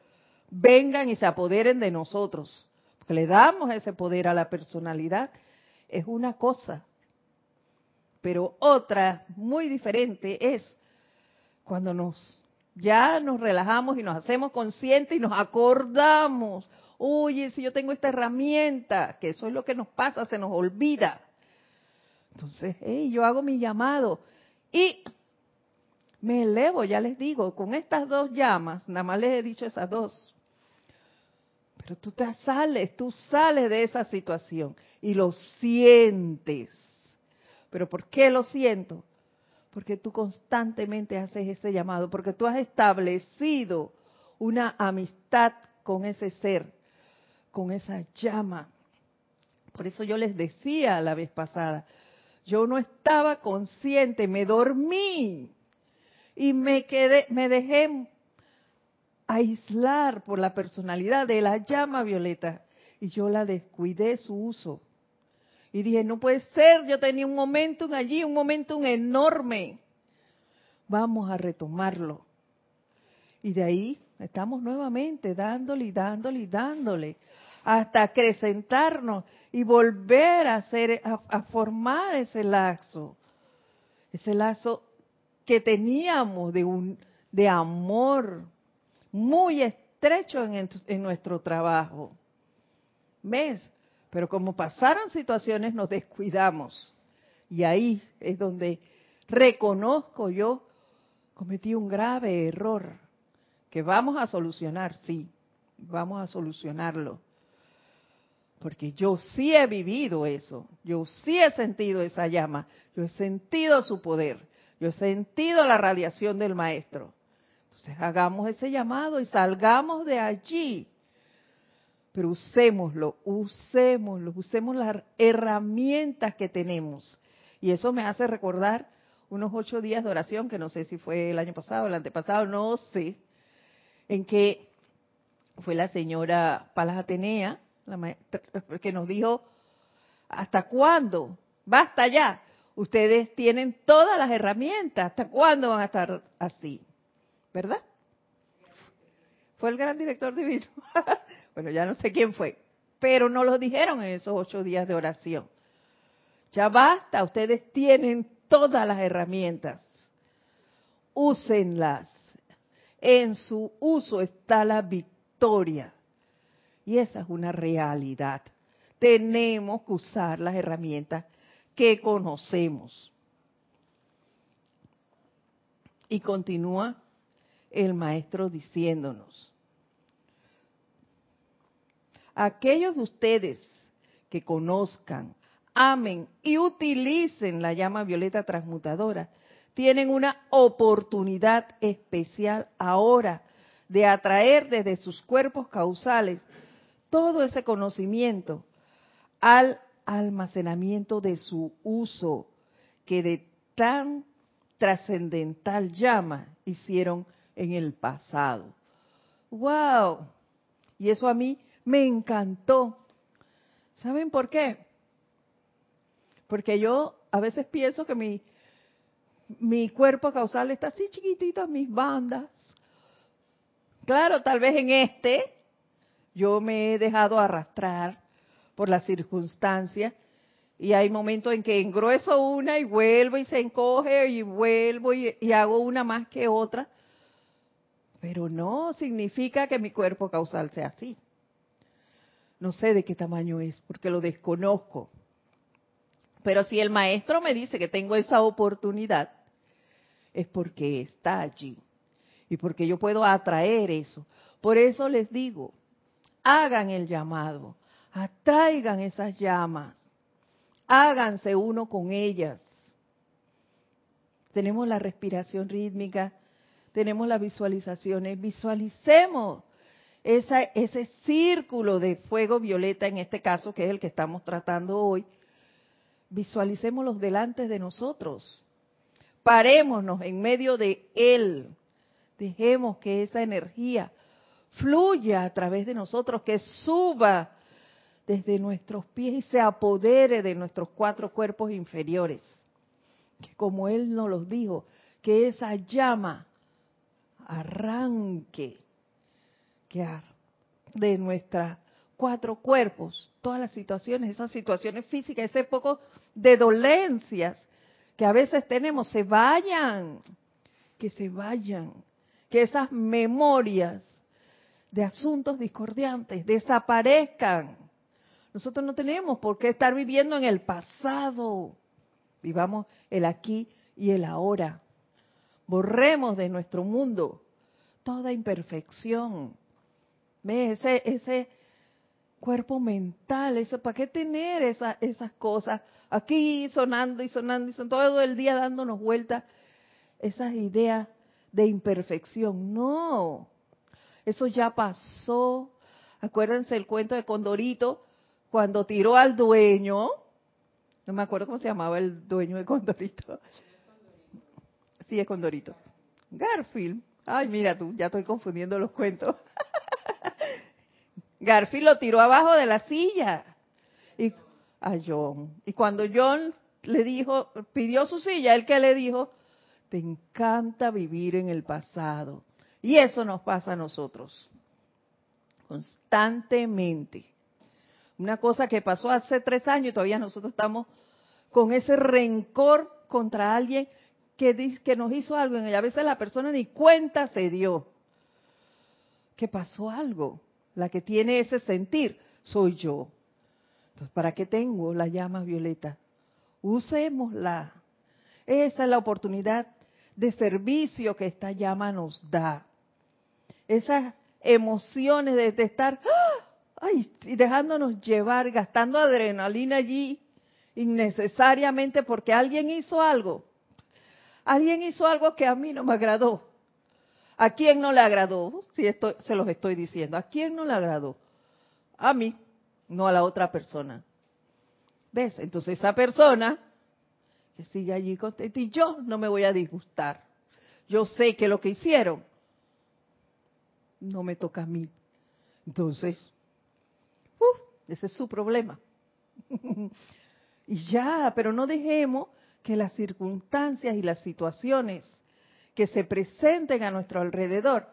vengan y se apoderen de nosotros que le damos ese poder a la personalidad, es una cosa. Pero otra muy diferente es cuando nos ya nos relajamos y nos hacemos conscientes y nos acordamos, oye, si yo tengo esta herramienta, que eso es lo que nos pasa, se nos olvida. Entonces, hey, yo hago mi llamado y me elevo, ya les digo, con estas dos llamas, nada más les he dicho esas dos, pero tú te sales, tú sales de esa situación y lo sientes. ¿Pero por qué lo siento? Porque tú constantemente haces ese llamado, porque tú has establecido una amistad con ese ser, con esa llama. Por eso yo les decía la vez pasada, yo no estaba consciente, me dormí y me quedé, me dejé aislar por la personalidad de la llama violeta y yo la descuidé su uso. Y dije, no puede ser, yo tenía un momentum allí, un momentum enorme. Vamos a retomarlo. Y de ahí estamos nuevamente dándole y dándole y dándole hasta acrecentarnos y volver a hacer, a, formar ese lazo, ese lazo que teníamos de un, de amor muy estrecho en, en nuestro trabajo. ¿Ves? Pero como pasaron situaciones, nos descuidamos. Y ahí es donde reconozco yo, cometí un grave error, que vamos a solucionar, sí, vamos a solucionarlo. Porque yo sí he vivido eso, yo sí he sentido esa llama, yo he sentido su poder, yo he sentido la radiación del maestro. Entonces hagamos ese llamado y salgamos de allí. Pero usémoslo, usémoslo, usemos las herramientas que tenemos. Y eso me hace recordar unos ocho días de oración, que no sé si fue el año pasado, el antepasado, no sé, en que fue la señora Palas Atenea, la que nos dijo, ¿hasta cuándo? Basta ya. Ustedes tienen todas las herramientas. ¿Hasta cuándo van a estar así? ¿Verdad? Fue el gran director divino. bueno, ya no sé quién fue. Pero no lo dijeron en esos ocho días de oración. Ya basta, ustedes tienen todas las herramientas. Úsenlas. En su uso está la victoria. Y esa es una realidad. Tenemos que usar las herramientas que conocemos. Y continúa el maestro diciéndonos, aquellos de ustedes que conozcan, amen y utilicen la llama violeta transmutadora, tienen una oportunidad especial ahora de atraer desde sus cuerpos causales todo ese conocimiento al almacenamiento de su uso que de tan trascendental llama hicieron en el pasado. ¡Wow! Y eso a mí me encantó. ¿Saben por qué? Porque yo a veces pienso que mi, mi cuerpo causal está así chiquitito, mis bandas. Claro, tal vez en este yo me he dejado arrastrar por las circunstancias y hay momentos en que engrueso una y vuelvo y se encoge y vuelvo y, y hago una más que otra. Pero no significa que mi cuerpo causal sea así. No sé de qué tamaño es porque lo desconozco. Pero si el maestro me dice que tengo esa oportunidad, es porque está allí y porque yo puedo atraer eso. Por eso les digo, hagan el llamado, atraigan esas llamas, háganse uno con ellas. Tenemos la respiración rítmica, tenemos las visualizaciones, visualicemos ese círculo de fuego violeta, en este caso, que es el que estamos tratando hoy, visualicémoslos delante de nosotros. Parémonos en medio de él. Dejemos que esa energía fluya a través de nosotros, que suba desde nuestros pies y se apodere de nuestros cuatro cuerpos inferiores. Que como Él nos los dijo, que esa llama arranque que de nuestros cuatro cuerpos, todas las situaciones, esas situaciones físicas, ese poco de dolencias que a veces tenemos, se vayan, que se vayan, que esas memorias de asuntos discordiantes desaparezcan. Nosotros no tenemos por qué estar viviendo en el pasado. Vivamos el aquí y el ahora. Borremos de nuestro mundo toda imperfección. ¿Ves? Ese, ese cuerpo mental, eso, ¿para qué tener esa, esas cosas aquí sonando y sonando y sonando todo el día dándonos vueltas? Esas ideas de imperfección. No, eso ya pasó. Acuérdense el cuento de Condorito, cuando tiró al dueño, no me acuerdo cómo se llamaba el dueño de Condorito. Sí, es Condorito. Garfield. Ay, mira tú, ya estoy confundiendo los cuentos. Garfield lo tiró abajo de la silla. Y a John. Y cuando John le dijo, pidió su silla, él que le dijo, te encanta vivir en el pasado. Y eso nos pasa a nosotros constantemente. Una cosa que pasó hace tres años y todavía nosotros estamos con ese rencor contra alguien que, que nos hizo algo y a veces la persona ni cuenta se dio que pasó algo. La que tiene ese sentir soy yo. Entonces, ¿para qué tengo la llama violeta? Usémosla. Esa es la oportunidad de servicio que esta llama nos da. Esas emociones de, estar ¡ah! ay, y dejándonos llevar, gastando adrenalina allí innecesariamente porque alguien hizo algo. Alguien hizo algo que a mí no me agradó. ¿A quién no le agradó? Si esto, se los estoy diciendo. ¿A quién no le agradó? A mí, no a la otra persona. ¿Ves? Entonces esa persona que sigue allí contenta y yo no me voy a disgustar. Yo sé que lo que hicieron no me toca a mí. Entonces, uf, ese es su problema. y ya, pero no dejemos que las circunstancias y las situaciones que se presenten a nuestro alrededor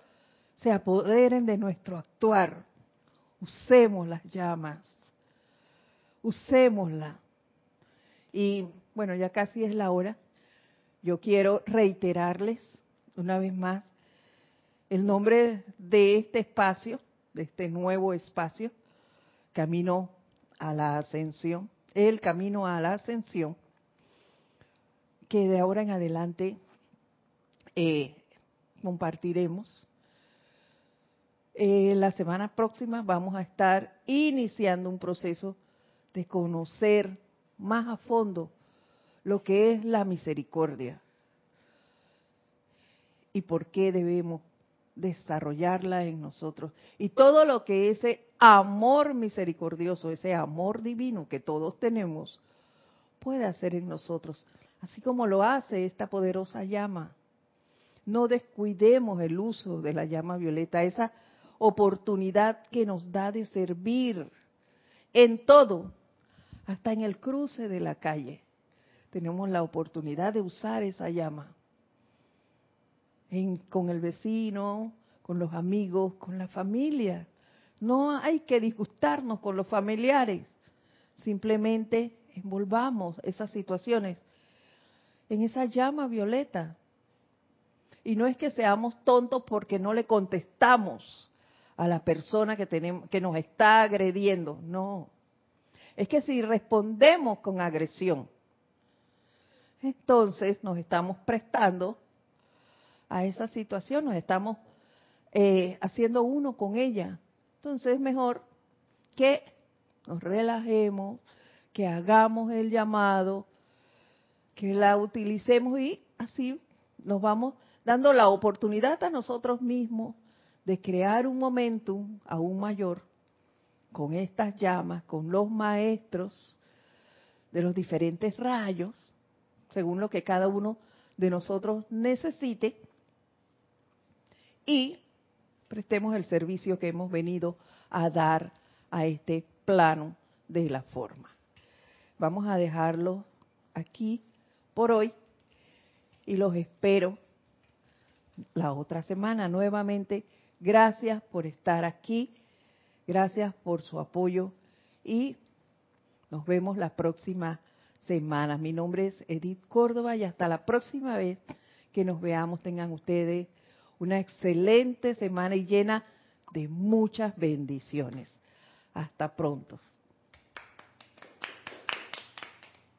se apoderen de nuestro actuar. Usemos las llamas. Usémosla. Y bueno, ya casi es la hora. Yo quiero reiterarles una vez más el nombre de este espacio, de este nuevo espacio, Camino a la Ascensión, el Camino a la Ascensión, que de ahora en adelante eh, compartiremos. Eh, la semana próxima vamos a estar iniciando un proceso de conocer más a fondo lo que es la misericordia y por qué debemos desarrollarla en nosotros. Y todo lo que ese amor misericordioso, ese amor divino que todos tenemos, puede hacer en nosotros, así como lo hace esta poderosa llama no descuidemos el uso de la llama violeta, esa oportunidad que nos da de servir en todo, hasta en el cruce de la calle. Tenemos la oportunidad de usar esa llama con el vecino, con los amigos, con la familia. No hay que disgustarnos con los familiares, simplemente envolvamos esas situaciones en esa llama violeta y no es que seamos tontos porque no le contestamos a la persona que, tenemos, que nos está agrediendo, no. Es que si respondemos con agresión, entonces nos estamos prestando a esa situación, nos estamos eh, haciendo uno con ella. Entonces es mejor que nos relajemos, que hagamos el llamado, que la utilicemos y así nos vamos dando la oportunidad a nosotros mismos de crear un momentum aún mayor con estas llamas, con los maestros de los diferentes rayos, según lo que cada uno de nosotros necesite, y prestemos el servicio que hemos venido a dar a este plano de la forma. Vamos a dejarlo aquí por hoy y los espero la otra semana. Nuevamente, gracias por estar aquí, gracias por su apoyo y nos vemos la próxima semana. Mi nombre es Edith Córdoba y hasta la próxima vez que nos veamos tengan ustedes una excelente semana y llena de muchas bendiciones. Hasta pronto.